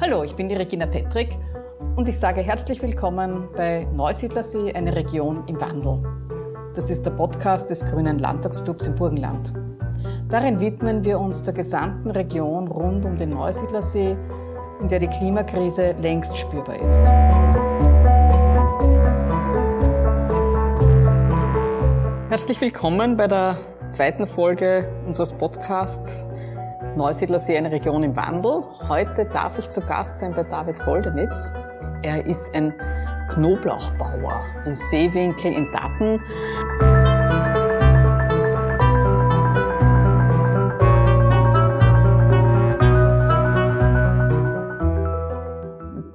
Hallo, ich bin die Regina Petrick und ich sage herzlich willkommen bei Neusiedlersee, eine Region im Wandel. Das ist der Podcast des Grünen Landtagsclubs im Burgenland. Darin widmen wir uns der gesamten Region rund um den Neusiedlersee, in der die Klimakrise längst spürbar ist. Herzlich willkommen bei der zweiten Folge unseres Podcasts Neusiedlersee, eine Region im Wandel. Heute darf ich zu Gast sein bei David Goldenitz. Er ist ein Knoblauchbauer im Seewinkel in Datten.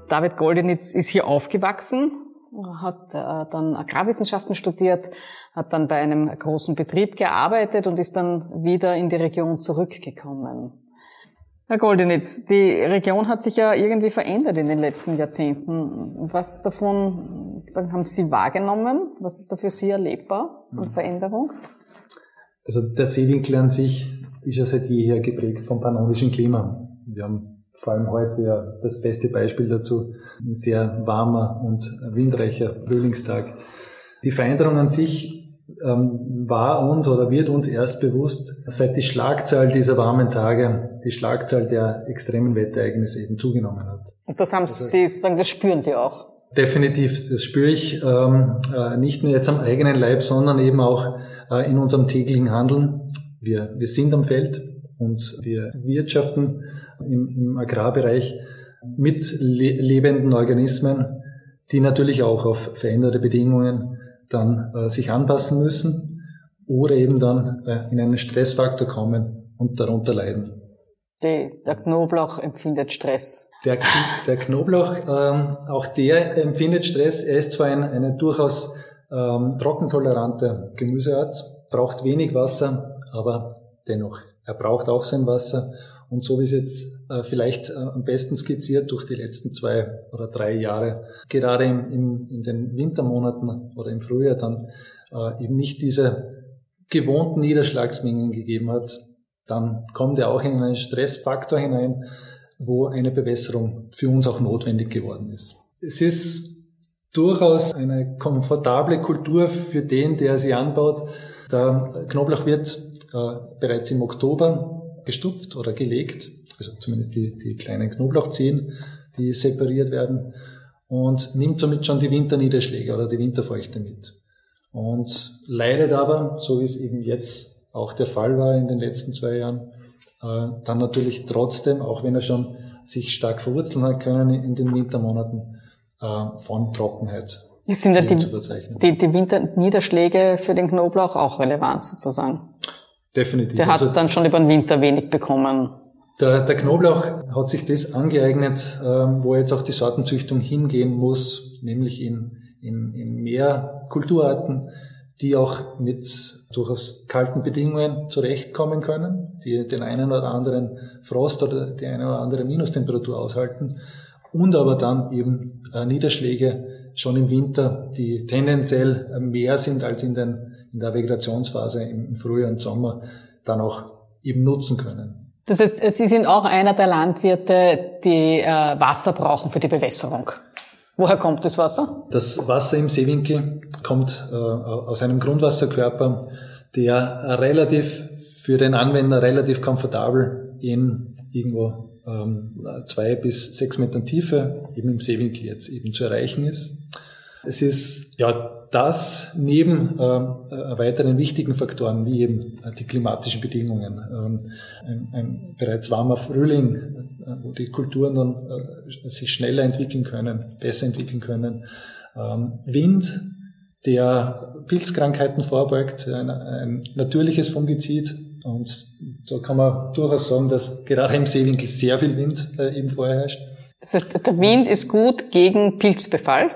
David Goldenitz ist hier aufgewachsen, hat äh, dann Agrarwissenschaften studiert, hat dann bei einem großen Betrieb gearbeitet und ist dann wieder in die Region zurückgekommen. Herr Goldenitz, die Region hat sich ja irgendwie verändert in den letzten Jahrzehnten. Was davon haben Sie wahrgenommen? Was ist da für Sie erlebbar an mhm. Veränderung? Also der Seewinkel an sich ist ja seit jeher geprägt vom pannonischen Klima. Wir haben vor allem heute ja das beste Beispiel dazu, ein sehr warmer und windreicher Frühlingstag. Die Veränderung an sich ähm, war uns oder wird uns erst bewusst, seit die Schlagzahl dieser warmen Tage, die Schlagzahl der extremen Wetterereignisse eben zugenommen hat. Und das haben also, Sie, sagen, das spüren Sie auch? Definitiv, das spüre ich ähm, äh, nicht nur jetzt am eigenen Leib, sondern eben auch äh, in unserem täglichen Handeln. Wir, wir sind am Feld und wir wirtschaften im, im Agrarbereich mit le lebenden Organismen, die natürlich auch auf veränderte Bedingungen dann äh, sich anpassen müssen oder eben dann äh, in einen Stressfaktor kommen und darunter leiden. Die, der Knoblauch empfindet Stress. Der, der Knoblauch, ähm, auch der empfindet Stress. Er ist zwar ein, eine durchaus ähm, trockentolerante Gemüseart, braucht wenig Wasser, aber dennoch, er braucht auch sein Wasser. Und so wie es jetzt äh, vielleicht äh, am besten skizziert durch die letzten zwei oder drei Jahre, gerade im, im, in den Wintermonaten oder im Frühjahr dann äh, eben nicht diese gewohnten Niederschlagsmengen gegeben hat, dann kommt er auch in einen Stressfaktor hinein, wo eine Bewässerung für uns auch notwendig geworden ist. Es ist durchaus eine komfortable Kultur für den, der sie anbaut. Der Knoblauch wird äh, bereits im Oktober gestupft oder gelegt also zumindest die, die kleinen Knoblauchzehen, die separiert werden und nimmt somit schon die Winterniederschläge oder die Winterfeuchte mit. Und leidet aber, so wie es eben jetzt auch der Fall war in den letzten zwei Jahren, äh, dann natürlich trotzdem, auch wenn er schon sich stark verwurzeln hat können in den Wintermonaten, äh, von Trockenheit sind ja die, die, die Winterniederschläge für den Knoblauch auch relevant sozusagen. Definitiv. Der hat also, dann schon über den Winter wenig bekommen. Der, der Knoblauch hat sich das angeeignet, ähm, wo jetzt auch die Sortenzüchtung hingehen muss, nämlich in, in, in mehr Kulturarten, die auch mit durchaus kalten Bedingungen zurechtkommen können, die den einen oder anderen Frost oder die eine oder andere Minustemperatur aushalten und aber dann eben äh, Niederschläge schon im Winter, die tendenziell mehr sind als in, den, in der Vegetationsphase im Frühjahr und Sommer, dann auch eben nutzen können. Das heißt, Sie sind auch einer der Landwirte, die äh, Wasser brauchen für die Bewässerung. Woher kommt das Wasser? Das Wasser im Seewinkel kommt äh, aus einem Grundwasserkörper, der relativ für den Anwender relativ komfortabel in irgendwo ähm, zwei bis sechs Metern Tiefe, eben im Seewinkel jetzt eben zu erreichen ist. Es ist ja das neben ähm, äh, weiteren wichtigen Faktoren wie eben äh, die klimatischen Bedingungen, ähm, ein, ein, bereits warmer Frühling, äh, wo die Kulturen dann äh, sich schneller entwickeln können, besser entwickeln können, ähm, Wind, der Pilzkrankheiten vorbeugt, ein, ein natürliches Fungizid und da kann man durchaus sagen, dass gerade im Seewinkel sehr viel Wind äh, eben vorherrscht. Das heißt, der Wind ist gut gegen Pilzbefall?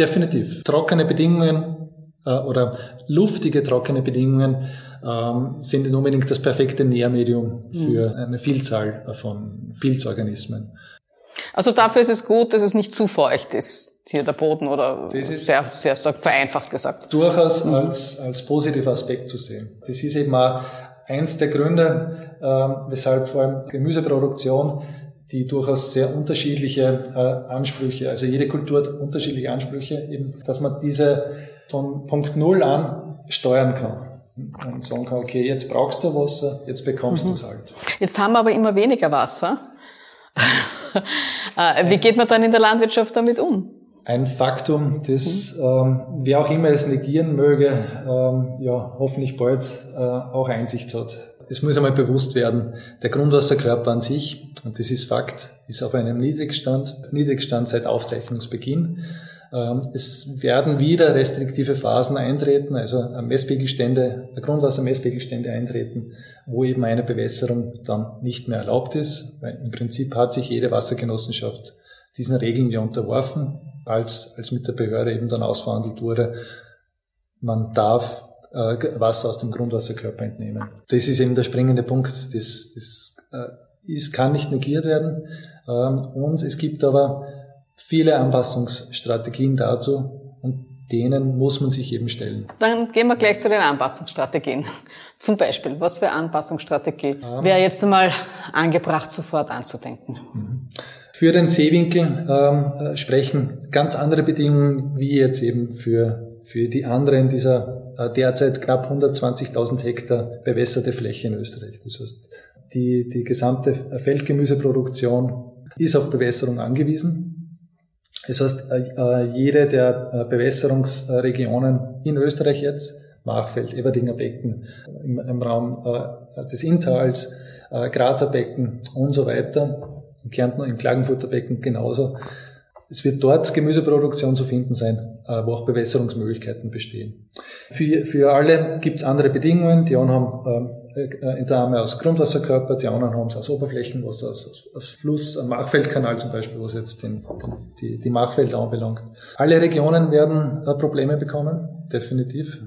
Definitiv. Trockene Bedingungen äh, oder luftige trockene Bedingungen ähm, sind nicht unbedingt das perfekte Nährmedium für mhm. eine Vielzahl von Pilzorganismen. Also dafür ist es gut, dass es nicht zu feucht ist, hier der Boden oder sehr, sehr, sehr vereinfacht gesagt. Durchaus mhm. als, als positiver Aspekt zu sehen. Das ist eben auch eins der Gründe, äh, weshalb vor allem Gemüseproduktion die durchaus sehr unterschiedliche äh, Ansprüche, also jede Kultur hat unterschiedliche Ansprüche, eben, dass man diese von Punkt Null an steuern kann und sagen kann, okay, jetzt brauchst du Wasser, jetzt bekommst mhm. du es halt. Jetzt haben wir aber immer weniger Wasser. Äh, wie geht man dann in der Landwirtschaft damit um? Ein Faktum, das mhm. ähm, wer auch immer es negieren möge, ähm, ja hoffentlich bald äh, auch Einsicht hat. Es muss einmal bewusst werden, der Grundwasserkörper an sich, und das ist Fakt, ist auf einem Niedrigstand, Niedrigstand seit Aufzeichnungsbeginn. Ähm, es werden wieder restriktive Phasen eintreten, also Messpegelstände, Grundwassermesspegelstände eintreten, wo eben eine Bewässerung dann nicht mehr erlaubt ist. Weil Im Prinzip hat sich jede Wassergenossenschaft diesen Regeln ja unterworfen, als, als mit der Behörde eben dann ausverhandelt wurde. Man darf Wasser aus dem Grundwasserkörper entnehmen. Das ist eben der springende Punkt. Das, das äh, ist, kann nicht negiert werden. Ähm, und es gibt aber viele Anpassungsstrategien dazu und denen muss man sich eben stellen. Dann gehen wir gleich zu den Anpassungsstrategien. Zum Beispiel, was für Anpassungsstrategie ähm, wäre jetzt einmal angebracht, sofort anzudenken? Mhm. Für den Seewinkel ähm, äh, sprechen ganz andere Bedingungen wie jetzt eben für, für die anderen dieser äh, derzeit knapp 120.000 Hektar bewässerte Fläche in Österreich. Das heißt, die, die gesamte Feldgemüseproduktion ist auf Bewässerung angewiesen. Das heißt, äh, äh, jede der Bewässerungsregionen in Österreich jetzt, Machfeld, Everdinger Becken, im, im Raum des Inntals, Grazer Becken und so weiter, in Kärnten, im Klagenfurter Becken genauso. Es wird dort Gemüseproduktion zu finden sein, wo auch Bewässerungsmöglichkeiten bestehen. Für, für alle gibt es andere Bedingungen. Die einen haben ähm, äh, Entnahme aus Grundwasserkörper, die anderen haben es aus Oberflächenwasser, aus, aus Fluss, am Machfeldkanal zum Beispiel, was jetzt den, die, die Machfelder anbelangt. Alle Regionen werden äh, Probleme bekommen, definitiv.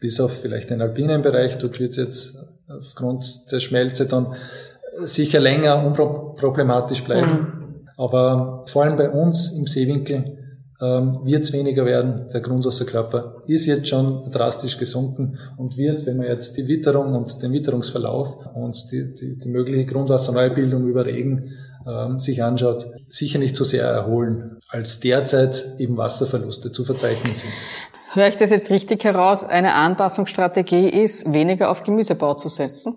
Bis auf vielleicht den alpinen Bereich, dort wird es jetzt aufgrund der Schmelze dann sicher länger unproblematisch bleiben. Mhm. Aber vor allem bei uns im Seewinkel ähm, wird es weniger werden. Der Grundwasserkörper ist jetzt schon drastisch gesunken und wird, wenn man jetzt die Witterung und den Witterungsverlauf und die, die, die mögliche Grundwasserneubildung über Regen ähm, sich anschaut, sicher nicht so sehr erholen, als derzeit eben Wasserverluste zu verzeichnen sind. Höre ich das jetzt richtig heraus? Eine Anpassungsstrategie ist, weniger auf Gemüsebau zu setzen?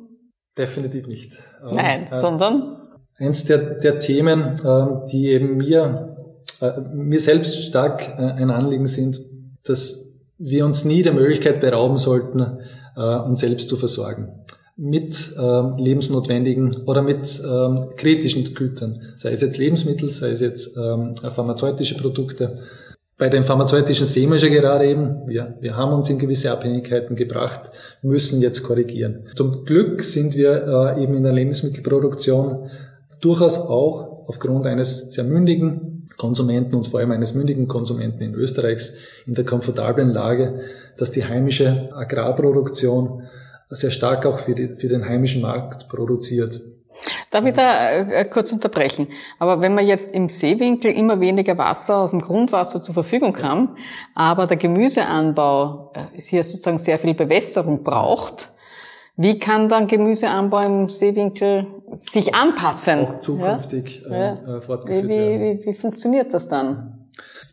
Definitiv nicht. Nein, äh, sondern? Eins der, der Themen, äh, die eben mir äh, mir selbst stark äh, ein Anliegen sind, dass wir uns nie der Möglichkeit berauben sollten, äh, uns selbst zu versorgen mit ähm, lebensnotwendigen oder mit ähm, kritischen Gütern, sei es jetzt Lebensmittel, sei es jetzt ähm, pharmazeutische Produkte. Bei den pharmazeutischen sehen wir schon gerade eben, wir, wir haben uns in gewisse Abhängigkeiten gebracht, müssen jetzt korrigieren. Zum Glück sind wir äh, eben in der Lebensmittelproduktion durchaus auch aufgrund eines sehr mündigen Konsumenten und vor allem eines mündigen Konsumenten in Österreichs in der komfortablen Lage, dass die heimische Agrarproduktion sehr stark auch für, die, für den heimischen Markt produziert. Darf ich da äh, kurz unterbrechen? Aber wenn man jetzt im Seewinkel immer weniger Wasser aus dem Grundwasser zur Verfügung haben, aber der Gemüseanbau äh, hier sozusagen sehr viel Bewässerung braucht, wie kann dann Gemüseanbau im Seewinkel sich anpassen? Auch zukünftig ja? äh, fortgeführt wie, wie, wie, wie funktioniert das dann?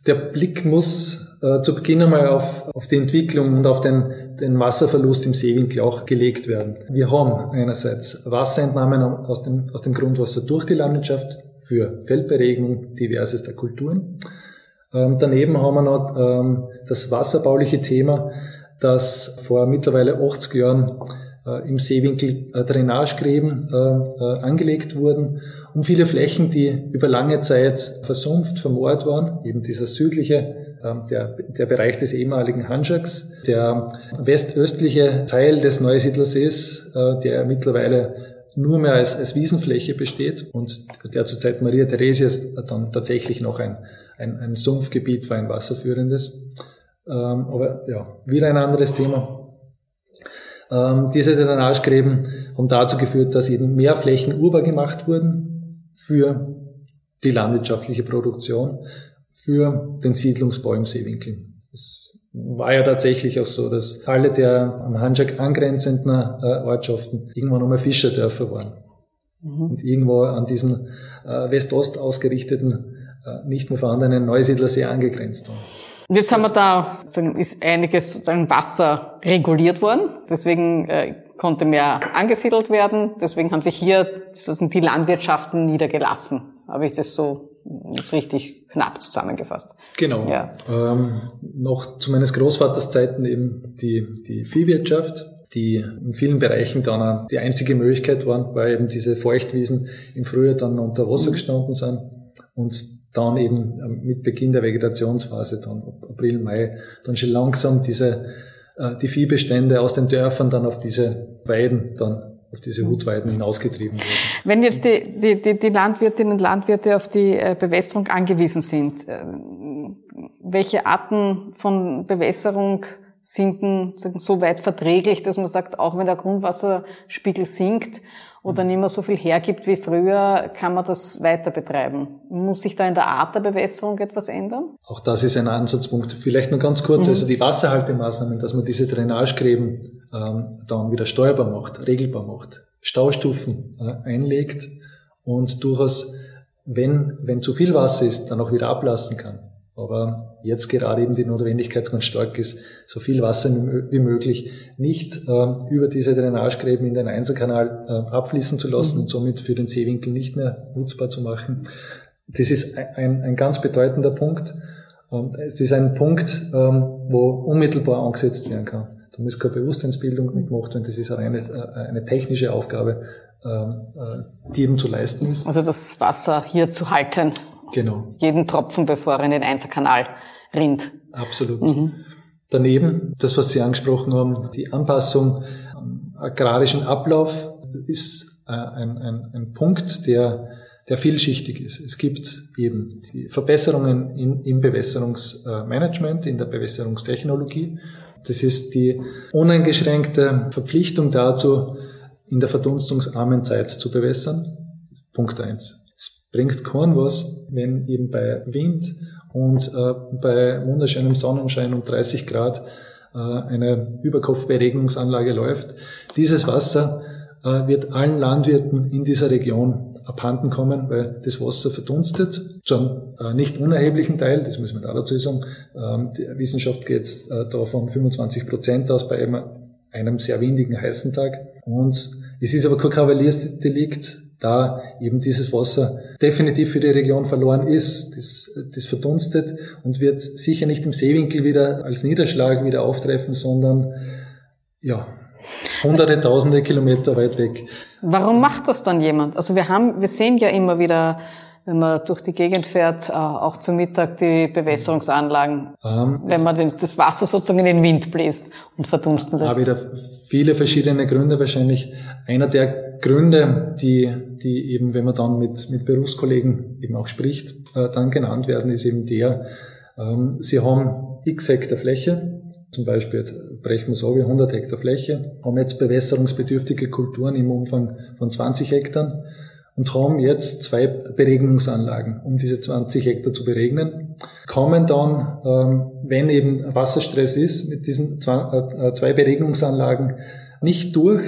Der Blick muss äh, zu Beginn einmal auf, auf die Entwicklung und auf den, den Wasserverlust im Seewinkel auch gelegt werden. Wir haben einerseits Wasserentnahmen aus dem, aus dem Grundwasser durch die Landwirtschaft für Feldberegnung diversester Kulturen. Ähm, daneben haben wir noch ähm, das wasserbauliche Thema, das vor mittlerweile 80 Jahren äh, im Seewinkel äh, Drainagegräben äh, angelegt wurden, um viele Flächen, die über lange Zeit versumpft, vermoort waren, eben dieser südliche ähm, der, der Bereich des ehemaligen Hanschaks, der westöstliche Teil des Neusiedlersees, der mittlerweile nur mehr als, als Wiesenfläche besteht und der zur Zeit Maria Theresias dann tatsächlich noch ein, ein, ein Sumpfgebiet war, ein wasserführendes. Ähm, aber ja, wieder ein anderes Thema. Ähm, diese Drainagegräben haben dazu geführt, dass eben mehr Flächen urbar gemacht wurden für die landwirtschaftliche Produktion, für den Siedlungsbau im Seewinkel. Es war ja tatsächlich auch so, dass alle der am Handschak angrenzenden äh, Ortschaften irgendwann einmal Fischerdörfer waren. Mhm. Und irgendwo an diesen äh, West-Ost ausgerichteten, äh, nicht mehr vorhandenen Neusiedlersee angegrenzt waren. Und jetzt haben wir da, ist einiges sozusagen Wasser reguliert worden. Deswegen äh, konnte mehr angesiedelt werden. Deswegen haben sich hier sozusagen die Landwirtschaften niedergelassen. Habe ich das so richtig knapp zusammengefasst. Genau. Ja. Ähm, noch zu meines Großvaters Zeiten eben die, die Viehwirtschaft, die in vielen Bereichen dann die einzige Möglichkeit waren, weil eben diese Feuchtwiesen im Frühjahr dann unter Wasser gestanden sind und dann eben ähm, mit Beginn der Vegetationsphase, dann April, Mai, dann schon langsam diese, äh, die Viehbestände aus den Dörfern dann auf diese Weiden, dann auf diese Hutweiden hinausgetrieben wurden. Wenn jetzt die, die, die, die Landwirtinnen und Landwirte auf die äh, Bewässerung angewiesen sind, äh, welche Arten von Bewässerung sind denn so weit verträglich, dass man sagt, auch wenn der Grundwasserspiegel sinkt oder nicht mehr so viel hergibt wie früher, kann man das weiter betreiben. Muss sich da in der Art der Bewässerung etwas ändern? Auch das ist ein Ansatzpunkt. Vielleicht nur ganz kurz, mhm. also die Wasserhaltemaßnahmen, dass man diese Drainagegräben ähm, dann wieder steuerbar macht, regelbar macht, Staustufen äh, einlegt und durchaus, wenn, wenn zu viel Wasser ist, dann auch wieder ablassen kann. Aber jetzt gerade eben die Notwendigkeit ganz stark ist, so viel Wasser wie möglich nicht äh, über diese Drainagegräben in den Einserkanal äh, abfließen zu lassen mhm. und somit für den Seewinkel nicht mehr nutzbar zu machen. Das ist ein, ein ganz bedeutender Punkt. Ähm, es ist ein Punkt, ähm, wo unmittelbar angesetzt werden kann. Da muss keine Bewusstseinsbildung mitgemacht werden. Das ist eine, äh, eine technische Aufgabe, ähm, äh, die eben zu leisten ist. Also das Wasser hier zu halten. Genau. Jeden Tropfen, bevor er in den Einserkanal rinnt. Absolut. Mhm. Daneben, das, was Sie angesprochen haben, die Anpassung am agrarischen Ablauf ist äh, ein, ein, ein Punkt, der, der vielschichtig ist. Es gibt eben die Verbesserungen in, im Bewässerungsmanagement, in der Bewässerungstechnologie. Das ist die uneingeschränkte Verpflichtung dazu, in der verdunstungsarmen Zeit zu bewässern. Punkt eins bringt kein was, wenn eben bei Wind und äh, bei wunderschönem Sonnenschein und 30 Grad äh, eine Überkopfberegnungsanlage läuft. Dieses Wasser äh, wird allen Landwirten in dieser Region abhanden kommen, weil das Wasser verdunstet, einem äh, nicht unerheblichen Teil, das muss man auch dazu sagen. Ähm, die Wissenschaft geht äh, da von 25 Prozent aus bei einem, einem sehr windigen heißen Tag. Und es ist aber kein Kavaliersdelikt, da eben dieses Wasser definitiv für die Region verloren ist. Das, das verdunstet und wird sicher nicht im Seewinkel wieder als Niederschlag wieder auftreffen, sondern ja, hunderte, tausende Kilometer weit weg. Warum macht das dann jemand? Also wir haben, wir sehen ja immer wieder, wenn man durch die Gegend fährt, äh, auch zum Mittag die Bewässerungsanlagen, ähm, wenn man das Wasser sozusagen in den Wind bläst und verdunsten lässt. Da wieder viele verschiedene Gründe wahrscheinlich. Einer der Gründe, die, die eben, wenn man dann mit, mit Berufskollegen eben auch spricht, äh, dann genannt werden, ist eben der, ähm, sie haben x Hektar Fläche, zum Beispiel jetzt brechen wir so wie 100 Hektar Fläche, haben jetzt bewässerungsbedürftige Kulturen im Umfang von 20 Hektar und haben jetzt zwei Beregnungsanlagen, um diese 20 Hektar zu beregnen, kommen dann, ähm, wenn eben Wasserstress ist, mit diesen zwei äh, Beregnungsanlagen nicht durch,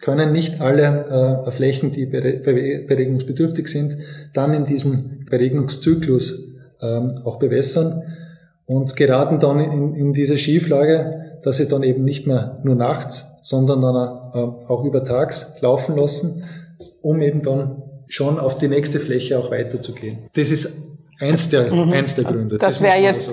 können nicht alle äh, Flächen, die beregnungsbedürftig sind, dann in diesem Beregnungszyklus ähm, auch bewässern und geraten dann in, in diese Schieflage, dass sie dann eben nicht mehr nur nachts, sondern dann äh, auch übertags laufen lassen, um eben dann schon auf die nächste Fläche auch weiterzugehen. Das ist eins der, mhm. eins der Gründe. Das, das wäre jetzt,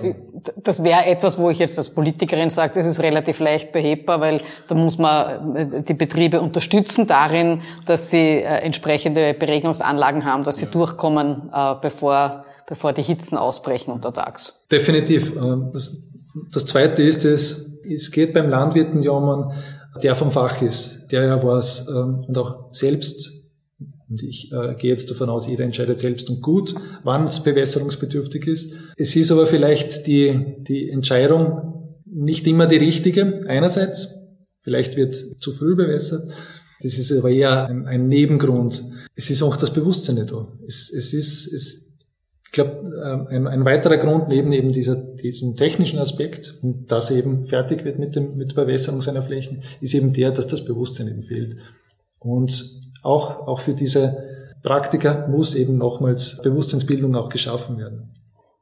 das wäre etwas, wo ich jetzt als Politikerin sage, das ist relativ leicht behebbar, weil da muss man äh, die Betriebe unterstützen darin, dass sie äh, entsprechende Beregnungsanlagen haben, dass sie ja. durchkommen, äh, bevor, bevor die Hitzen ausbrechen untertags. Definitiv. Das, das Zweite ist, es, es geht beim Landwirten ja um einen, der vom Fach ist, der ja was und auch selbst und ich äh, gehe jetzt davon aus, jeder entscheidet selbst und gut, wann es bewässerungsbedürftig ist. Es ist aber vielleicht die, die Entscheidung nicht immer die richtige. Einerseits, vielleicht wird zu früh bewässert. Das ist aber eher ein, ein Nebengrund. Es ist auch das Bewusstsein nicht da. Es, es ist, es, Ich glaube, ähm, ein, ein, weiterer Grund neben eben dieser, diesem technischen Aspekt, dass eben fertig wird mit, dem, mit der Bewässerung seiner Flächen, ist eben der, dass das Bewusstsein eben fehlt. Und auch, auch für diese Praktiker muss eben nochmals Bewusstseinsbildung auch geschaffen werden.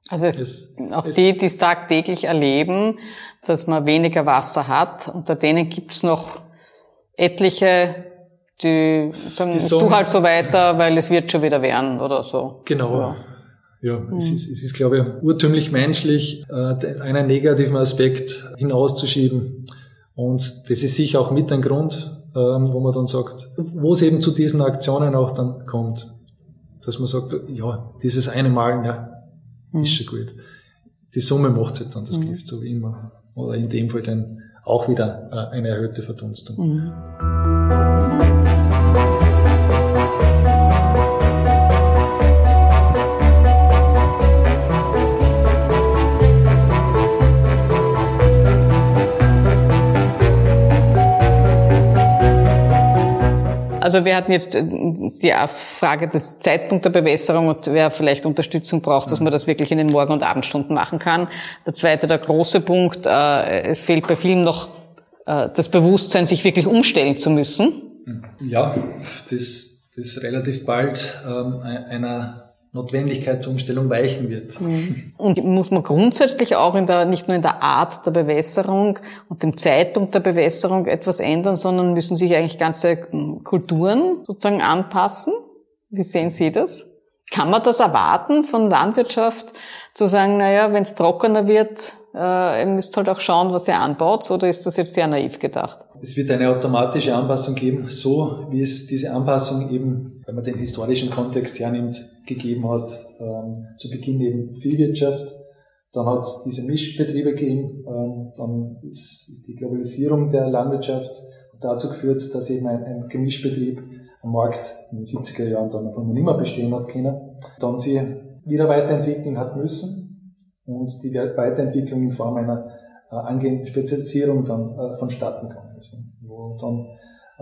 Also es, es auch es, die, die es tagtäglich erleben, dass man weniger Wasser hat, unter denen gibt es noch etliche, die sagen, die tu halt so weiter, weil es wird schon wieder werden oder so. Genau. Ja. Ja, mhm. es, ist, es ist, glaube ich, urtümlich menschlich, äh, einen negativen Aspekt hinauszuschieben. Und das ist sicher auch mit ein Grund, wo man dann sagt, wo es eben zu diesen Aktionen auch dann kommt. Dass man sagt, ja, dieses eine Mal, ja, mhm. ist schon gut. Die Summe macht halt dann das mhm. Gift, so wie immer. Oder in dem Fall dann auch wieder äh, eine erhöhte Verdunstung. Mhm. Also wir hatten jetzt äh, die Frage des Zeitpunkt der Bewässerung und wer vielleicht Unterstützung braucht, dass man das wirklich in den Morgen- und Abendstunden machen kann. Der zweite, der große Punkt, äh, es fehlt bei vielen noch äh, das Bewusstsein, sich wirklich umstellen zu müssen. Ja, das, das relativ bald ähm, einer Notwendigkeitsumstellung weichen wird. Mhm. Und muss man grundsätzlich auch in der, nicht nur in der Art der Bewässerung und dem Zeitpunkt der Bewässerung etwas ändern, sondern müssen sich eigentlich ganze hm, Kulturen sozusagen anpassen? Wie sehen Sie das? Kann man das erwarten von Landwirtschaft, zu sagen, naja, wenn es trockener wird, äh, ihr müsst halt auch schauen, was ihr anbaut, oder ist das jetzt sehr naiv gedacht? Es wird eine automatische Anpassung geben, so wie es diese Anpassung eben, wenn man den historischen Kontext hernimmt, gegeben hat. Ähm, zu Beginn eben Viehwirtschaft, dann hat es diese Mischbetriebe gegeben, ähm, dann ist, die Globalisierung der Landwirtschaft dazu geführt, dass eben ein, ein Gemischbetrieb am Markt in den 70er Jahren dann von nicht mehr bestehen hat können. Dann sie wieder weiterentwickeln hat müssen und die Weiterentwicklung in Form einer äh, angehenden Spezialisierung dann äh, vonstatten kam. Also, wo dann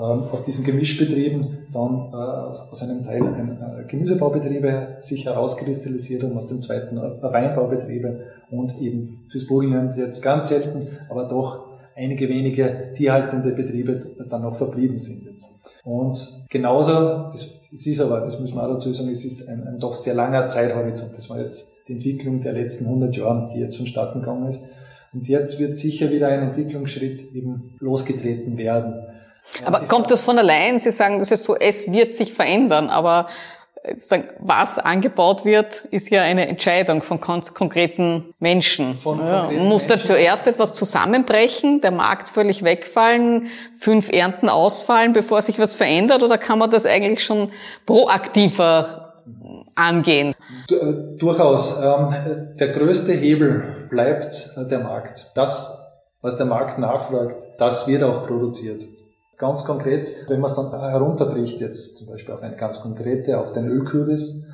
aus diesen Gemischbetrieben dann äh, aus einem Teil ein, äh, Gemüsebaubetriebe sich herauskristallisiert haben, aus dem zweiten äh, Weinbaubetriebe und eben fürs Burgenland jetzt ganz selten, aber doch einige wenige tierhaltende Betriebe dann noch verblieben sind jetzt. Und genauso, das, ist aber, das muss man auch dazu sagen, es ist ein, ein doch sehr langer Zeithorizont. Das war jetzt die Entwicklung der letzten 100 Jahre, die jetzt vonstatten gegangen ist. Und jetzt wird sicher wieder ein Entwicklungsschritt eben losgetreten werden. Aber kommt das von allein? Sie sagen das jetzt so, es wird sich verändern, aber äh, was angebaut wird, ist ja eine Entscheidung von konkreten Menschen. Von ja, konkreten muss da zuerst etwas zusammenbrechen, der Markt völlig wegfallen, fünf Ernten ausfallen, bevor sich was verändert, oder kann man das eigentlich schon proaktiver angehen? Äh, durchaus. Ähm, der größte Hebel bleibt äh, der Markt. Das, was der Markt nachfragt, das wird auch produziert. Ganz konkret, wenn man es dann herunterbricht, jetzt zum Beispiel auf eine ganz konkrete, auf den Ölkürbis.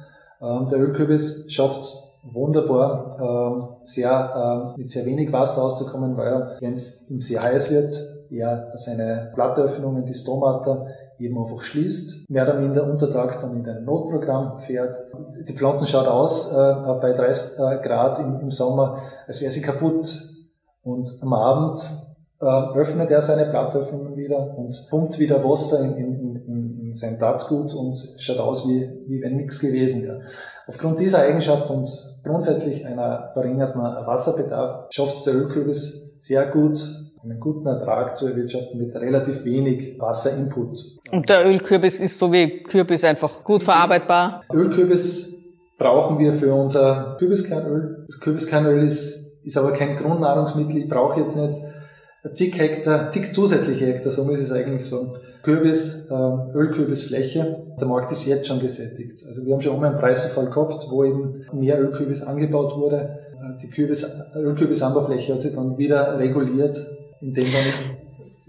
Ähm, der Ölkürbis schafft es wunderbar, ähm, sehr, ähm, mit sehr wenig Wasser auszukommen, weil wenn es ihm sehr heiß wird, er seine Blattöffnungen, die Stomata, eben einfach schließt, mehr oder minder untertags dann in ein Notprogramm fährt. Die Pflanzen schaut aus äh, bei 30 äh, Grad im, im Sommer, als wäre sie kaputt. Und am Abend öffnet er seine Blattöffnungen wieder und pumpt wieder Wasser in, in, in, in sein Blattgut und schaut aus, wie, wie wenn nichts gewesen wäre. Aufgrund dieser Eigenschaft und grundsätzlich einer verringerten Wasserbedarf schafft es der Ölkürbis sehr gut, einen guten Ertrag zu erwirtschaften mit relativ wenig Wasserinput. Und der Ölkürbis ist so wie Kürbis einfach gut verarbeitbar? Ölkürbis brauchen wir für unser Kürbiskernöl. Das Kürbiskernöl ist, ist aber kein Grundnahrungsmittel. Ich brauche jetzt nicht zig Hektar, zig zusätzliche Hektar, so ich es eigentlich sagen, Kürbis, äh, Ölkürbisfläche. Der Markt ist jetzt schon gesättigt. Also wir haben schon einmal einen Preisverfall gehabt, wo eben mehr Ölkürbis angebaut wurde. Äh, die Kürbis, Ölkürbisanbaufläche hat sich dann wieder reguliert, indem dann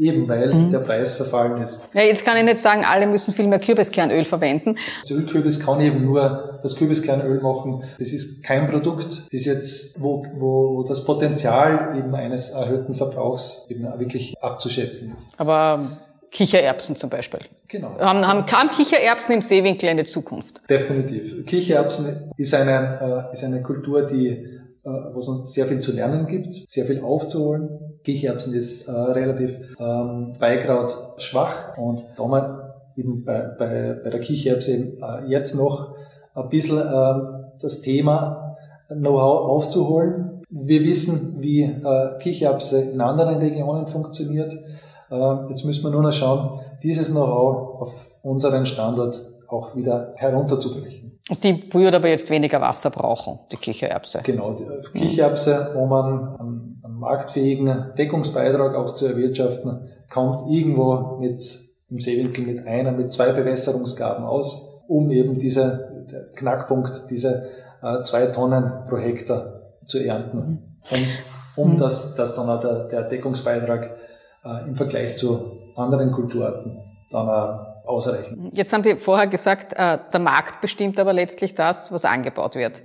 Eben weil mhm. der Preis verfallen ist. Ja, jetzt kann ich nicht sagen, alle müssen viel mehr Kürbiskernöl verwenden. Das Ölkürbis kann eben nur das Kürbiskernöl machen. Das ist kein Produkt, das jetzt, wo, wo, wo das Potenzial eben eines erhöhten Verbrauchs eben wirklich abzuschätzen ist. Aber Kichererbsen zum Beispiel. Genau. Haben, haben kaum Kichererbsen im Seewinkel eine Zukunft? Definitiv. Kichererbsen ist eine, äh, ist eine Kultur, die, äh, wo es uns sehr viel zu lernen gibt, sehr viel aufzuholen. Kichererbsen ist äh, relativ ähm, Beikraut schwach und da wir eben bei, bei, bei der Kichererbse äh, jetzt noch ein bisschen äh, das Thema Know-how aufzuholen. Wir wissen, wie äh, Kichererbse in anderen Regionen funktioniert. Äh, jetzt müssen wir nur noch schauen, dieses Know-how auf unseren Standort auch wieder herunterzubrechen. Die würde aber jetzt weniger Wasser brauchen, die Kichererbse. Genau, die Kichererbse, wo man einen marktfähigen Deckungsbeitrag auch zu erwirtschaften, kommt irgendwo mit im Seewinkel mit einer, mit zwei Bewässerungsgaben aus, um eben diese Knackpunkt, diese äh, zwei Tonnen pro Hektar zu ernten, um, um mhm. dass, dass dann auch der, der Deckungsbeitrag äh, im Vergleich zu anderen Kulturarten dann auch ausreichen. Jetzt haben Sie vorher gesagt, äh, der Markt bestimmt aber letztlich das, was angebaut wird.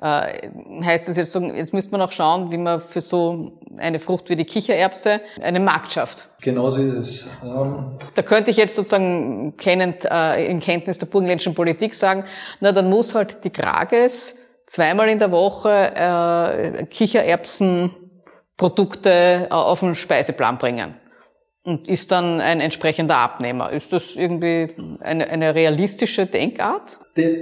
Äh, heißt das jetzt, jetzt müsste man auch schauen, wie man für so eine Frucht wie die Kichererbse einen Markt schafft. Genauso ist es. Ähm da könnte ich jetzt sozusagen kennend, äh, in Kenntnis der burgenländischen Politik sagen, na dann muss halt die Krages zweimal in der Woche äh, Kichererbsenprodukte äh, auf den Speiseplan bringen und ist dann ein entsprechender Abnehmer. Ist das irgendwie eine, eine realistische Denkart?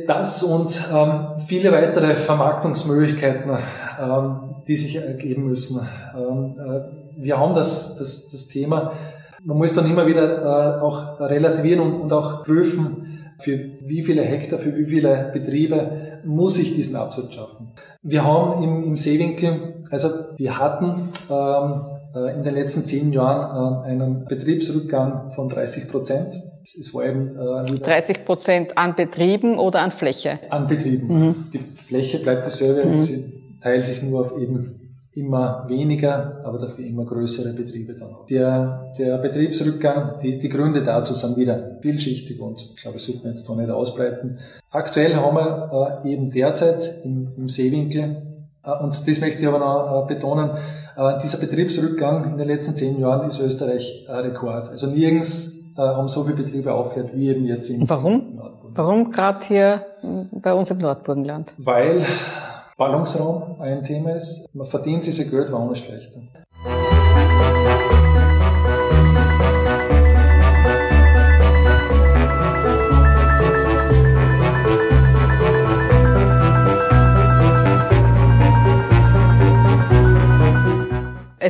Das und ähm, viele weitere Vermarktungsmöglichkeiten, ähm, die sich ergeben müssen. Ähm, äh, wir haben das, das, das Thema, man muss dann immer wieder äh, auch relativieren und, und auch prüfen, für wie viele Hektar, für wie viele Betriebe muss ich diesen Absatz schaffen. Wir haben im, im Seewinkel, also wir hatten ähm, äh, in den letzten zehn Jahren äh, einen Betriebsrückgang von 30 Prozent. Es war eben, äh, 30 Prozent an Betrieben oder an Fläche? An Betrieben. Mhm. Die Fläche bleibt dasselbe, mhm. sie teilt sich nur auf eben immer weniger, aber dafür immer größere Betriebe dann auch. Der, der Betriebsrückgang, die, die Gründe dazu sind wieder vielschichtig und ich glaube, das sollte man jetzt da nicht ausbreiten. Aktuell haben wir äh, eben derzeit im, im Seewinkel äh, und das möchte ich aber noch äh, betonen, äh, dieser Betriebsrückgang in den letzten zehn Jahren ist Österreich Rekord. Also nirgends haben so viele Betriebe aufgehört wie eben jetzt im Warum? Warum gerade hier bei uns im Nordburgenland? Weil Ballungsraum ein Thema ist. Man verdient sich sein Geld woanders schlechter.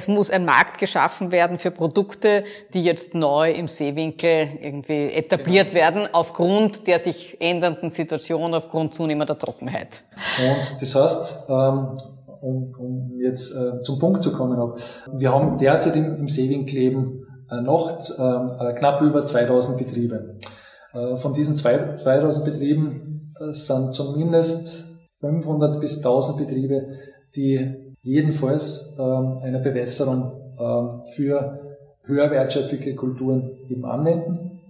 Es muss ein Markt geschaffen werden für Produkte, die jetzt neu im Seewinkel irgendwie etabliert genau. werden, aufgrund der sich ändernden Situation, aufgrund zunehmender Trockenheit. Und das heißt, ähm, um, um jetzt äh, zum Punkt zu kommen, wir haben derzeit im, Seewinkel eben äh, noch ähm, knapp über 2000 Betriebe. Äh, von diesen 2000 Betrieben sind zumindest 500 bis 1000 Betriebe, die jedenfalls ähm, eine Bewässerung ähm, für höher wertschöpfige Kulturen eben anwenden,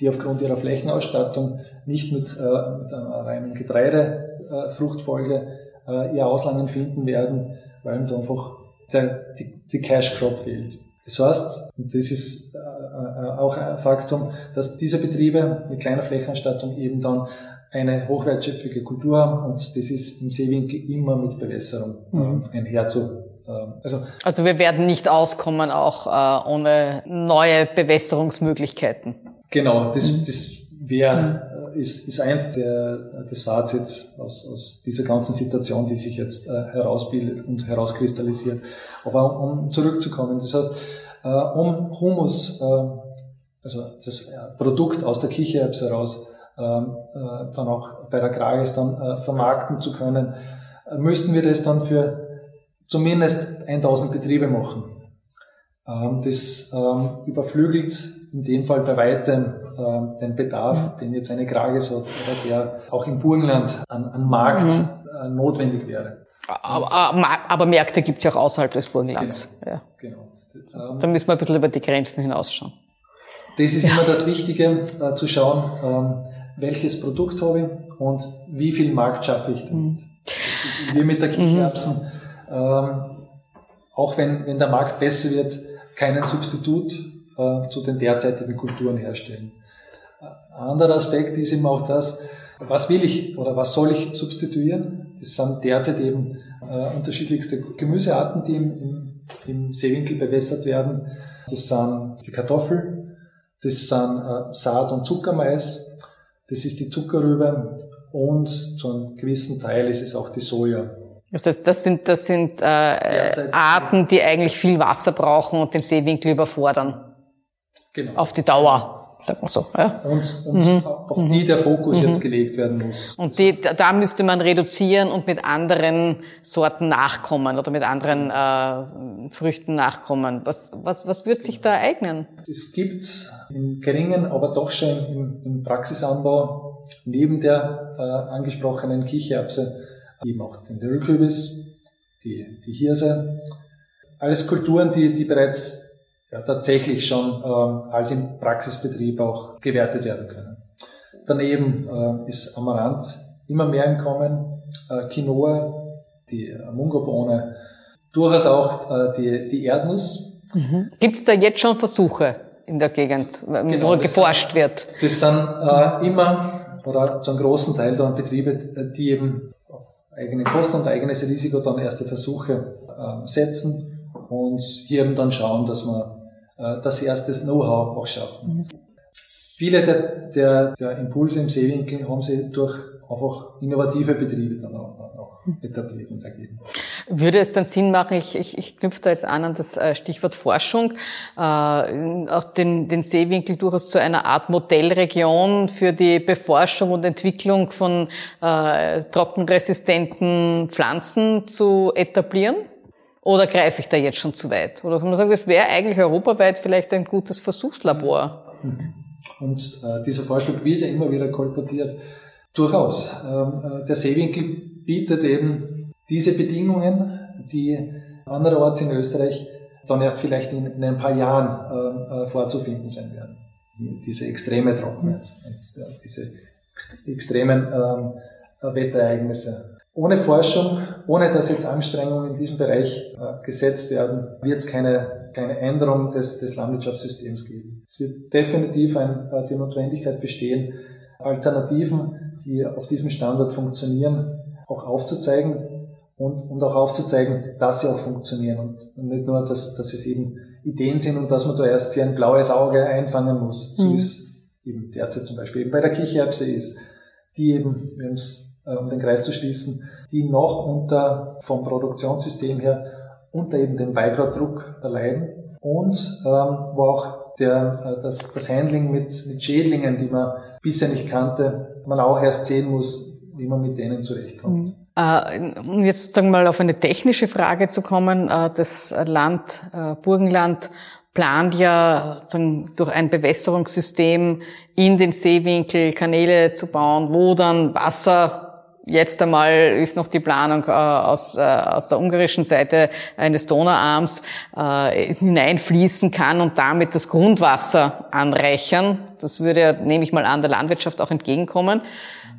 die aufgrund ihrer Flächenausstattung nicht mit, äh, mit einer reinen Getreidefruchtfolge äh, ihr Auslangen finden werden, weil da einfach der, die, die Cash Crop fehlt. Das heißt, und das ist äh, äh, auch ein Faktum, dass diese Betriebe mit kleiner Flächenausstattung eben dann eine hochwertschöpfige Kultur haben und das ist im Seewinkel immer mit Bewässerung mhm. äh, einher zu ähm, also, also wir werden nicht auskommen auch äh, ohne neue Bewässerungsmöglichkeiten. Genau, das, mhm. das wäre, mhm. ist, ist eins der, des Fazits aus, aus dieser ganzen Situation, die sich jetzt äh, herausbildet und herauskristallisiert. Aber um zurückzukommen, das heißt, äh, um Humus, äh, also das Produkt aus der Kichererbse heraus, ähm, äh, dann auch bei der Krages dann äh, vermarkten zu können, äh, müssten wir das dann für zumindest 1000 Betriebe machen. Ähm, das ähm, überflügelt in dem Fall bei weitem den Bedarf, den jetzt eine Krages hat, oder der auch im Burgenland an, an Markt mhm. notwendig wäre. Aber, aber Märkte gibt es ja auch außerhalb des Burgenlands. Genau. Ja. genau. Da müssen wir ein bisschen über die Grenzen hinausschauen. Das ist ja. immer das Wichtige, äh, zu schauen, welches Produkt habe ich und wie viel Markt schaffe ich damit. Mhm. Wie mit der Kichererbsen, mhm. ähm, auch wenn, wenn der Markt besser wird, keinen Substitut äh, zu den derzeitigen Kulturen herstellen. Ein anderer Aspekt ist eben auch das, was will ich oder was soll ich substituieren? Es sind derzeit eben äh, unterschiedlichste Gemüsearten, die im, im, im, Seewinkel bewässert werden. Das sind die Kartoffel, das sind äh, Saat- und Zuckermais, das ist die Zuckerrübe und zu einem gewissen Teil ist es auch die Soja. Das heißt, das sind, das sind äh, Arten, die eigentlich viel Wasser brauchen und den Seewinkel überfordern. Genau. Auf die Dauer sagt man so. Ja. Und, und mhm. auf die der Fokus mhm. jetzt gelegt werden muss. Und die, da müsste man reduzieren und mit anderen Sorten nachkommen oder mit anderen äh, Früchten nachkommen. Was, was, was wird sich da eignen? Es gibt in geringen, aber doch schon im, im Praxisanbau neben der äh, angesprochenen Kichererbse eben auch den Ölkürbis, die, die Hirse. Alles Kulturen, die, die bereits ja, tatsächlich schon ähm, als im Praxisbetrieb auch gewertet werden können. Daneben äh, ist Amaranth immer mehr im Kommen, äh, Quinoa, die äh, Mungobohne, durchaus auch äh, die, die Erdnuss. Mhm. Gibt es da jetzt schon Versuche in der Gegend, genau, wo geforscht sind, wird? Das sind äh, immer oder zu einem großen Teil dann Betriebe, die eben auf eigene Kosten und eigenes Risiko dann erste Versuche äh, setzen und hier eben dann schauen, dass man äh, das erstes Know-how auch schaffen. Mhm. Viele der, der, der Impulse im Seewinkel haben sie durch einfach innovative Betriebe dann auch, auch etabliert und ergeben. Würde es dann Sinn machen, ich, ich, ich knüpfe da jetzt an an das äh, Stichwort Forschung, äh, auch den, den Seewinkel durchaus zu einer Art Modellregion für die Beforschung und Entwicklung von äh, trockenresistenten Pflanzen zu etablieren? Oder greife ich da jetzt schon zu weit? Oder kann man sagen, das wäre eigentlich europaweit vielleicht ein gutes Versuchslabor? Mhm. Und äh, dieser Vorschlag wird ja immer wieder kolportiert. Durchaus. Ähm, äh, der Seewinkel bietet eben diese Bedingungen, die andererorts in Österreich dann erst vielleicht in, in ein paar Jahren äh, äh vorzufinden sein werden. Diese extreme Trockenheit äh, diese ex extremen ähm, Wetterereignisse. Ohne Forschung, ohne dass jetzt Anstrengungen in diesem Bereich äh, gesetzt werden, wird es keine, keine Änderung des, des Landwirtschaftssystems geben. Es wird definitiv ein, äh, die Notwendigkeit bestehen, Alternativen, die auf diesem Standort funktionieren, auch aufzuzeigen und, und auch aufzuzeigen, dass sie auch funktionieren und, und nicht nur, dass, dass es eben Ideen sind und dass man da erst hier ein blaues Auge einfangen muss, so mhm. wie es eben derzeit zum Beispiel eben bei der Kichererbse ist, die eben, wir haben es um den Kreis zu schließen, die noch unter, vom Produktionssystem her, unter eben dem Beigradruck leiden und ähm, wo auch der, äh, das, das Handling mit, mit Schädlingen, die man bisher nicht kannte, man auch erst sehen muss, wie man mit denen zurechtkommt. Mhm. Äh, um jetzt sagen wir mal auf eine technische Frage zu kommen, das Land, Burgenland plant ja durch ein Bewässerungssystem in den Seewinkel Kanäle zu bauen, wo dann Wasser Jetzt einmal ist noch die Planung äh, aus, äh, aus der ungarischen Seite eines Donauarms äh, hineinfließen kann und damit das Grundwasser anreichern. Das würde, nehme ich mal an, der Landwirtschaft auch entgegenkommen.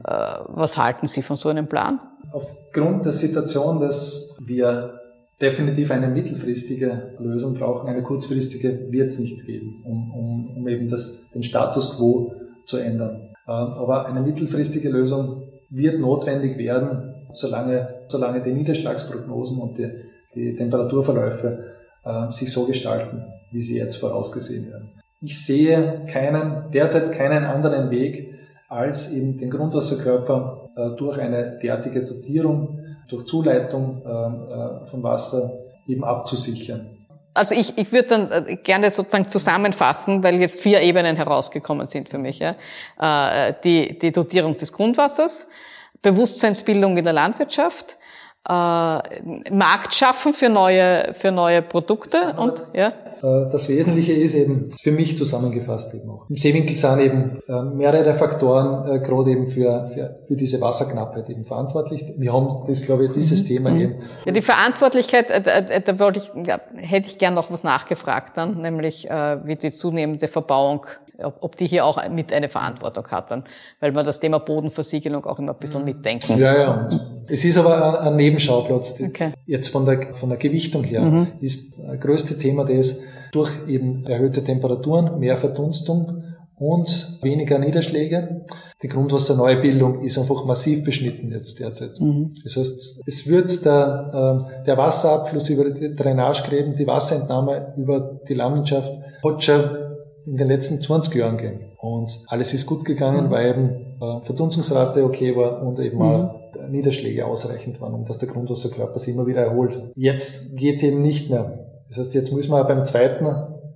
Äh, was halten Sie von so einem Plan? Aufgrund der Situation, dass wir definitiv eine mittelfristige Lösung brauchen, eine kurzfristige wird es nicht geben, um, um, um eben das, den Status quo zu ändern. Äh, aber eine mittelfristige Lösung wird notwendig werden, solange, solange die Niederschlagsprognosen und die, die Temperaturverläufe äh, sich so gestalten, wie sie jetzt vorausgesehen werden. Ich sehe keinen, derzeit keinen anderen Weg, als eben den Grundwasserkörper äh, durch eine derartige Dotierung, durch Zuleitung äh, äh von Wasser eben abzusichern. Also ich, ich würde dann äh, gerne sozusagen zusammenfassen, weil jetzt vier Ebenen herausgekommen sind für mich. Ja. Äh, die, die Dotierung des Grundwassers, Bewusstseinsbildung in der Landwirtschaft, äh, Markt schaffen für neue, für neue Produkte und ja. Äh, das Wesentliche ist eben für mich zusammengefasst eben auch. Im Seewinkel sind eben äh, mehrere Faktoren äh, gerade eben für, für, für diese Wasserknappheit eben verantwortlich. Wir haben das, glaube ich, dieses mhm. Thema mhm. eben. Ja, die Verantwortlichkeit, da wollte ich, hätte ich gern noch was nachgefragt dann, nämlich wie die zunehmende Verbauung ob die hier auch mit eine Verantwortung hat, dann, weil man das Thema Bodenversiegelung auch immer ein bisschen mitdenken. Ja, ja. Es ist aber ein Nebenschauplatz. Okay. Jetzt von der, von der Gewichtung her mhm. ist das größte Thema das, durch eben erhöhte Temperaturen, mehr Verdunstung und weniger Niederschläge. Die Grundwasserneubildung ist einfach massiv beschnitten jetzt derzeit. Mhm. Das heißt, es wird der, äh, der Wasserabfluss über die Drainagegräben, die Wasserentnahme über die Landwirtschaft hat schon in den letzten 20 Jahren gehen. Und alles ist gut gegangen, mhm. weil eben äh, Verdunstungsrate okay war und eben mhm. auch Niederschläge ausreichend waren, um dass der Grundwasserkörper sich immer wieder erholt. Jetzt geht es eben nicht mehr. Das heißt, jetzt müssen wir beim zweiten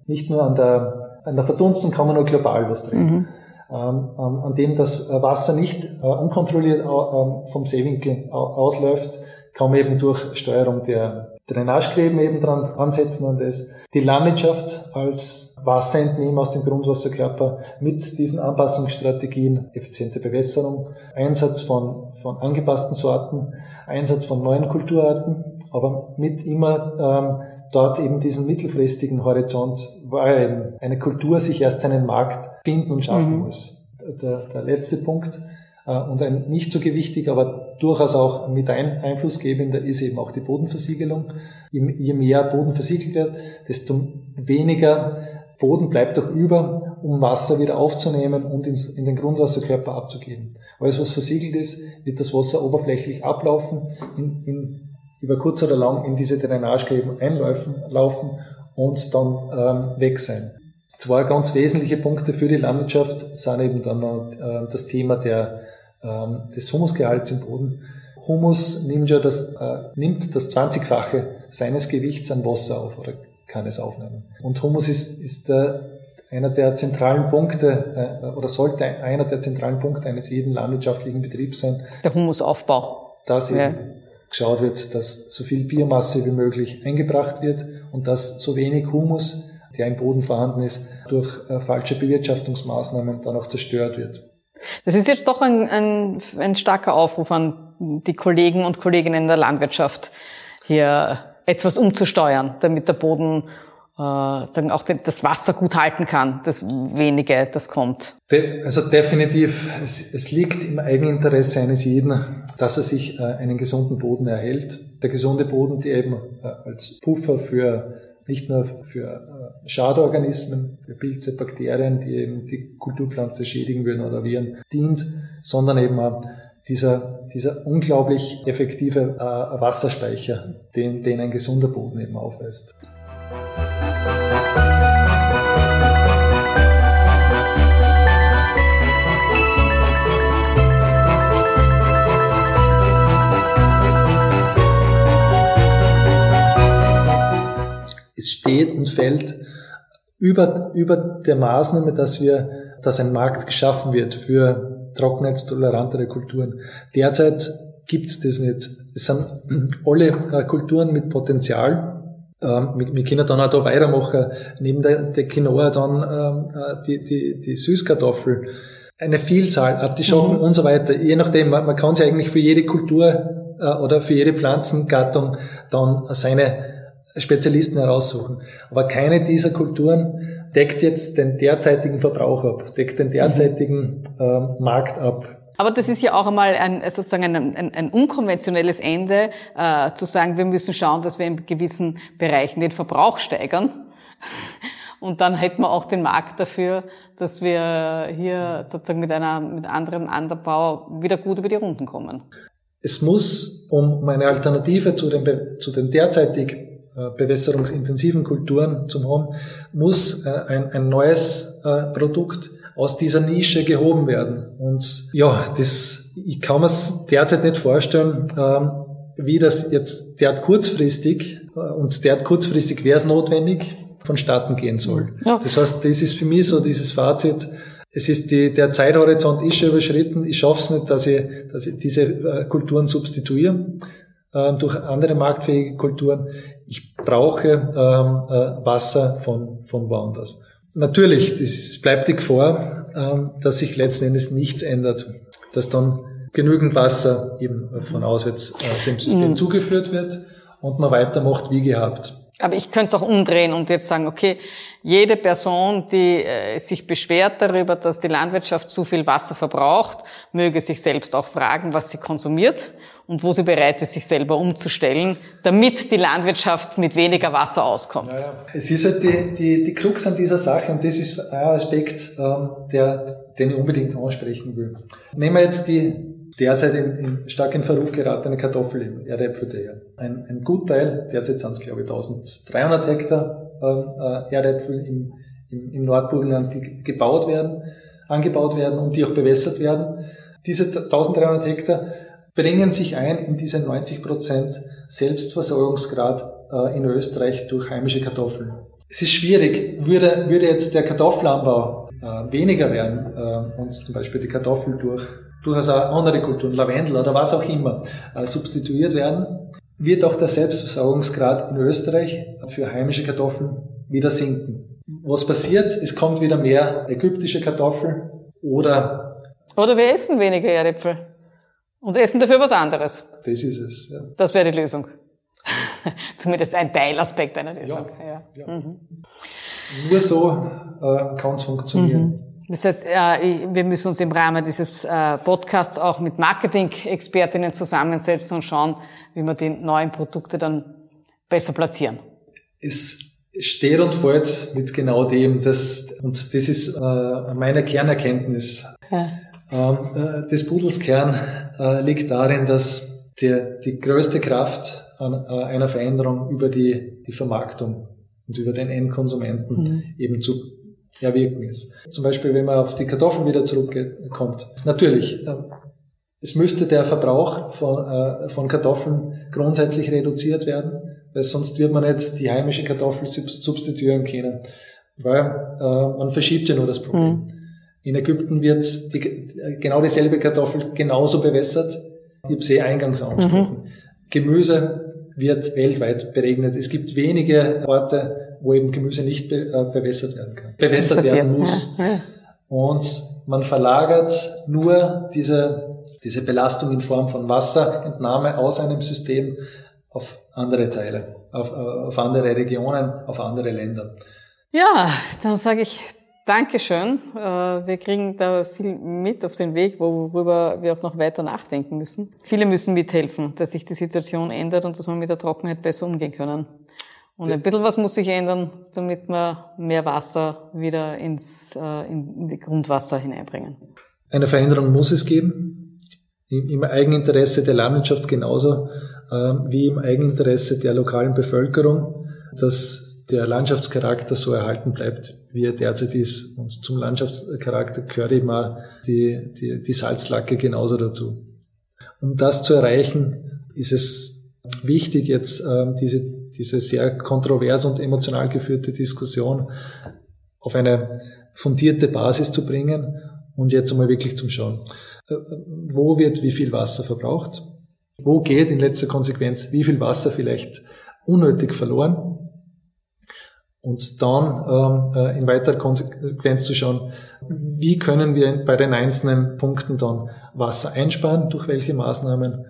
nicht nur an der, an der Verdunstung kann man nur global was drehen. Mhm. Ähm, an, an, dem das Wasser nicht äh, unkontrolliert äh, vom Seewinkel ausläuft, kann man eben durch Steuerung der Drainagegräben eben dran ansetzen an das. Die Landwirtschaft als Wasserentnehmen aus dem Grundwasserkörper mit diesen Anpassungsstrategien, effiziente Bewässerung, Einsatz von, von angepassten Sorten, Einsatz von neuen Kulturarten, aber mit immer ähm, dort eben diesen mittelfristigen Horizont, weil eben eine Kultur sich erst seinen Markt finden und schaffen mhm. muss. Der, der letzte Punkt, äh, und ein nicht so gewichtig, aber durchaus auch mit ein Einflussgebender ist eben auch die Bodenversiegelung. Je mehr Boden versiegelt wird, desto weniger Boden bleibt auch über, um Wasser wieder aufzunehmen und ins, in den Grundwasserkörper abzugeben. Alles, was versiegelt ist, wird das Wasser oberflächlich ablaufen, in, in, über kurz oder lang in diese Drainagegräben einlaufen laufen und dann ähm, weg sein. Zwei ganz wesentliche Punkte für die Landwirtschaft sind eben dann äh, das Thema der ähm, des Humusgehalts im Boden. Humus nimmt ja das, äh, nimmt das 20-fache seines Gewichts an Wasser auf oder kann es aufnehmen. Und Humus ist, ist der, einer der zentralen Punkte äh, oder sollte einer der zentralen Punkte eines jeden landwirtschaftlichen Betriebs sein. Der Humusaufbau. Dass eben ja. geschaut wird, dass so viel Biomasse wie möglich eingebracht wird und dass so wenig Humus, der im Boden vorhanden ist, durch äh, falsche Bewirtschaftungsmaßnahmen dann auch zerstört wird. Das ist jetzt doch ein, ein, ein starker Aufruf an die Kollegen und Kolleginnen der Landwirtschaft, hier etwas umzusteuern, damit der Boden äh, sagen auch das Wasser gut halten kann, das wenige, das kommt. Also definitiv, es, es liegt im Eigeninteresse eines jeden, dass er sich äh, einen gesunden Boden erhält. Der gesunde Boden, der eben äh, als Puffer für nicht nur für äh, Schadorganismen, für Pilze, Bakterien, die eben die Kulturpflanze schädigen würden oder Viren, dient, sondern eben auch dieser, dieser unglaublich effektive äh, Wasserspeicher, den, den ein gesunder Boden eben aufweist. Fällt über, über der Maßnahme, dass wir, dass ein Markt geschaffen wird für trockenheitstolerantere Kulturen. Derzeit gibt's das nicht. Es sind alle äh, Kulturen mit Potenzial. Ähm, wir, wir können dann auch da weitermachen. Neben der, der Quinoa dann ähm, äh, die, die, die Süßkartoffel. Eine Vielzahl, Artischocken mhm. und so weiter. Je nachdem, man, man kann sich eigentlich für jede Kultur äh, oder für jede Pflanzengattung dann seine Spezialisten heraussuchen. Aber keine dieser Kulturen deckt jetzt den derzeitigen Verbrauch ab, deckt den derzeitigen äh, Markt ab. Aber das ist ja auch einmal ein, sozusagen ein, ein, ein unkonventionelles Ende, äh, zu sagen, wir müssen schauen, dass wir in gewissen Bereichen den Verbrauch steigern. Und dann hätten wir auch den Markt dafür, dass wir hier sozusagen mit einer, mit anderem Anbau wieder gut über die Runden kommen. Es muss, um eine Alternative zu den, zu den derzeitig bewässerungsintensiven Kulturen zum haben, muss äh, ein, ein neues äh, Produkt aus dieser Nische gehoben werden. Und ja, das, ich kann mir es derzeit nicht vorstellen, ähm, wie das jetzt derart kurzfristig, und derart kurzfristig wäre es notwendig, vonstatten gehen soll. Ja. Das heißt, das ist für mich so dieses Fazit, es ist die, der Zeithorizont ist schon überschritten. Ich schaffe es nicht, dass ich, dass ich diese Kulturen substituiere äh, durch andere marktfähige Kulturen. Ich brauche ähm, äh, Wasser von, von woanders. Natürlich, das bleibt die Gefahr, äh, dass sich letzten Endes nichts ändert, dass dann genügend Wasser eben von auswärts äh, dem System mhm. zugeführt wird und man weitermacht wie gehabt. Aber ich könnte es auch umdrehen und jetzt sagen, okay, jede Person, die äh, sich beschwert darüber, dass die Landwirtschaft zu viel Wasser verbraucht, möge sich selbst auch fragen, was sie konsumiert und wo sie bereit ist, sich selber umzustellen, damit die Landwirtschaft mit weniger Wasser auskommt. Ja, Es ist halt die, die, die Krux an dieser Sache und das ist ein Aspekt, ähm, der, den ich unbedingt ansprechen will. Nehmen wir jetzt die derzeit in, in stark in Verruf geratene Kartoffel im Erdäpfelteil. Ein, ein Gutteil, derzeit sind es glaube ich 1300 Hektar äh, Erdäpfel im, im, im Nordburgenland, die gebaut werden, angebaut werden und die auch bewässert werden. Diese 1300 Hektar bringen sich ein in diese 90 Prozent Selbstversorgungsgrad äh, in Österreich durch heimische Kartoffeln. Es ist schwierig, würde, würde jetzt der Kartoffelanbau äh, weniger werden äh, und zum Beispiel die Kartoffel durch durchaus auch andere Kulturen, Lavendel oder was auch immer, substituiert werden, wird auch der Selbstversorgungsgrad in Österreich für heimische Kartoffeln wieder sinken. Was passiert? Es kommt wieder mehr ägyptische Kartoffeln oder... Oder wir essen weniger Erdäpfel und essen dafür was anderes. Das ist es, ja. Das wäre die Lösung. Zumindest ein Teilaspekt einer Lösung. Ja, ja. Mhm. Nur so äh, kann es funktionieren. Mhm. Das heißt, äh, wir müssen uns im Rahmen dieses äh, Podcasts auch mit Marketing-Expertinnen zusammensetzen und schauen, wie wir die neuen Produkte dann besser platzieren. Es steht und fällt mit genau dem. Das, und das ist äh, meine Kernerkenntnis. Ja. Ähm, des Pudels Kern liegt darin, dass der, die größte Kraft einer Veränderung über die, die Vermarktung und über den Endkonsumenten mhm. eben zu erwirken ist. Zum Beispiel, wenn man auf die Kartoffeln wieder zurückkommt. Natürlich, ähm, es müsste der Verbrauch von, äh, von Kartoffeln grundsätzlich reduziert werden, weil sonst wird man jetzt die heimische Kartoffel substituieren können, weil äh, man verschiebt ja nur das Problem. Mhm. In Ägypten wird die, genau dieselbe Kartoffel genauso bewässert. Ich habe sie eingangs angesprochen. Mhm. Gemüse wird weltweit beregnet. Es gibt wenige Orte, wo eben Gemüse nicht be, äh, bewässert werden kann, bewässert werden muss. Ja, ja. Und man verlagert nur diese, diese Belastung in Form von Wasserentnahme aus einem System auf andere Teile, auf, äh, auf andere Regionen, auf andere Länder. Ja, dann sage ich Dankeschön. Äh, wir kriegen da viel mit auf den Weg, worüber wir auch noch weiter nachdenken müssen. Viele müssen mithelfen, dass sich die Situation ändert und dass wir mit der Trockenheit besser umgehen können. Und ein bisschen was muss sich ändern, damit wir mehr Wasser wieder ins äh, in die Grundwasser hineinbringen. Eine Veränderung muss es geben, im Eigeninteresse der Landwirtschaft genauso ähm, wie im Eigeninteresse der lokalen Bevölkerung, dass der Landschaftscharakter so erhalten bleibt, wie er derzeit ist. Und zum Landschaftscharakter gehört auch die, die, die Salzlacke genauso dazu. Um das zu erreichen, ist es wichtig, jetzt ähm, diese diese sehr kontrovers und emotional geführte Diskussion auf eine fundierte Basis zu bringen und jetzt einmal wirklich zum Schauen. Äh, wo wird wie viel Wasser verbraucht? Wo geht in letzter Konsequenz wie viel Wasser vielleicht unnötig verloren? Und dann ähm, äh, in weiterer Konsequenz zu schauen, wie können wir bei den einzelnen Punkten dann Wasser einsparen, durch welche Maßnahmen.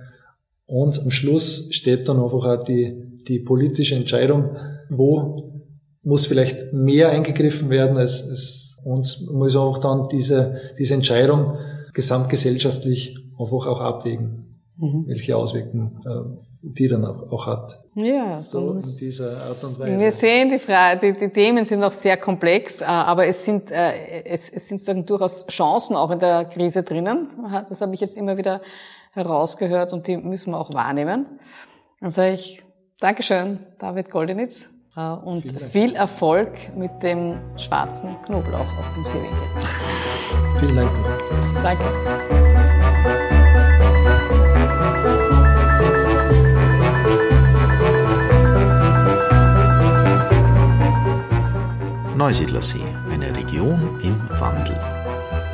Und am Schluss steht dann einfach auch die die politische Entscheidung, wo muss vielleicht mehr eingegriffen werden als, als uns muss auch dann diese, diese Entscheidung gesamtgesellschaftlich einfach auch abwägen, mhm. welche Auswirkungen äh, die dann auch hat. Ja, so in dieser Art und Weise. Wir sehen, die, Frage, die, die Themen sind noch sehr komplex, äh, aber es sind, äh, es, es sind sagen, durchaus Chancen auch in der Krise drinnen. Das habe ich jetzt immer wieder herausgehört und die müssen wir auch wahrnehmen. Dann sage ich, Dankeschön, David Goldenitz. Äh, und viel Erfolg mit dem schwarzen Knoblauch aus dem Seewinkel. Vielen Dank. Danke. Neusiedlersee, eine Region im Wandel.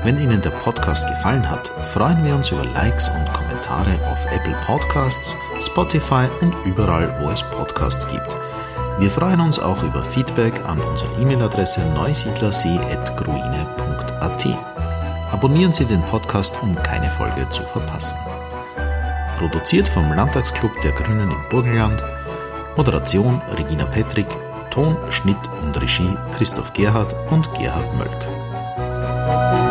Wenn Ihnen der Podcast gefallen hat, freuen wir uns über Likes und Kommentare auf Apple Podcasts, Spotify und überall, wo es Podcasts gibt. Wir freuen uns auch über Feedback an unsere E-Mail-Adresse neusiedlersee.gruine.at. Abonnieren Sie den Podcast, um keine Folge zu verpassen. Produziert vom Landtagsclub der Grünen im Burgenland. Moderation Regina Petrick. Ton, Schnitt und Regie Christoph Gerhard und Gerhard Mölk.